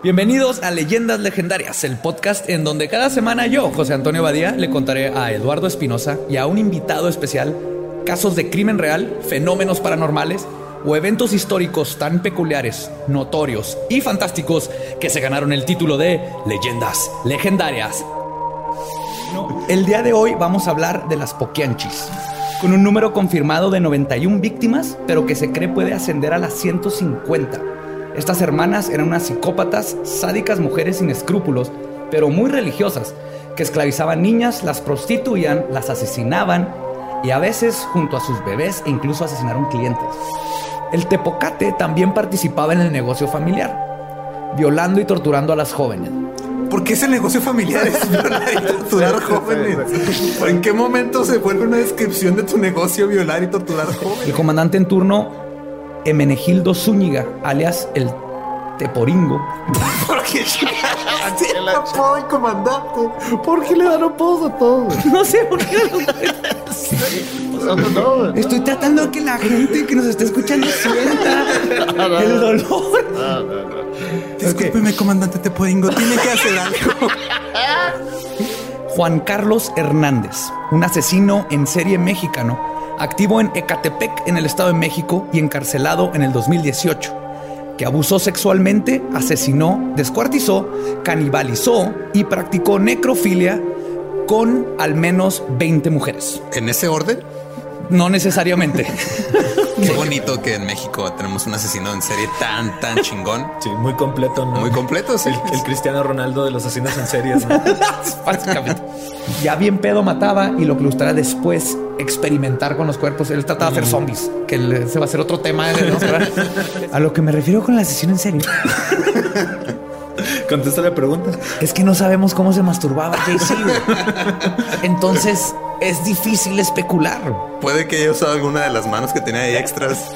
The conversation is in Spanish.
Bienvenidos a Leyendas Legendarias, el podcast en donde cada semana yo, José Antonio Badía, le contaré a Eduardo Espinosa y a un invitado especial casos de crimen real, fenómenos paranormales o eventos históricos tan peculiares, notorios y fantásticos que se ganaron el título de Leyendas Legendarias. El día de hoy vamos a hablar de las Poquianchis, con un número confirmado de 91 víctimas, pero que se cree puede ascender a las 150. Estas hermanas eran unas psicópatas, sádicas mujeres sin escrúpulos, pero muy religiosas, que esclavizaban niñas, las prostituían, las asesinaban y a veces junto a sus bebés e incluso asesinaron clientes. El tepocate también participaba en el negocio familiar, violando y torturando a las jóvenes. ¿Por qué ese negocio familiar es violar y torturar jóvenes? ¿En qué momento se vuelve una descripción de tu negocio violar y torturar jóvenes? El comandante en turno, Emenegildo Zúñiga, alias el Teporingo, ¿Por qué el comandante? ¿Por qué le dan apodos a todos? No sé por qué. Estoy tratando de que la gente que nos está escuchando sienta el dolor. Discúlpeme, comandante Tepoingo, tiene que hacer algo. Juan Carlos Hernández, un asesino en serie mexicano, activo en Ecatepec, en el Estado de México, y encarcelado en el 2018, que abusó sexualmente, asesinó, descuartizó, canibalizó y practicó necrofilia con al menos 20 mujeres. ¿En ese orden? No necesariamente. Qué bonito que en México tenemos un asesino en serie tan, tan chingón. Sí, muy completo, ¿no? Muy completo, sí. El, el Cristiano Ronaldo de los asesinos en series. ¿no? Básicamente. Ya bien pedo mataba y lo que le gustaba después experimentar con los cuerpos. Él trataba de hacer zombies, que se va a hacer otro tema. de- ¿no? A lo que me refiero con la asesino en serie Contesta la pregunta. es que no sabemos cómo se masturbaba güey. Entonces es difícil especular. Puede que haya usado alguna de las manos que tenía ahí extras.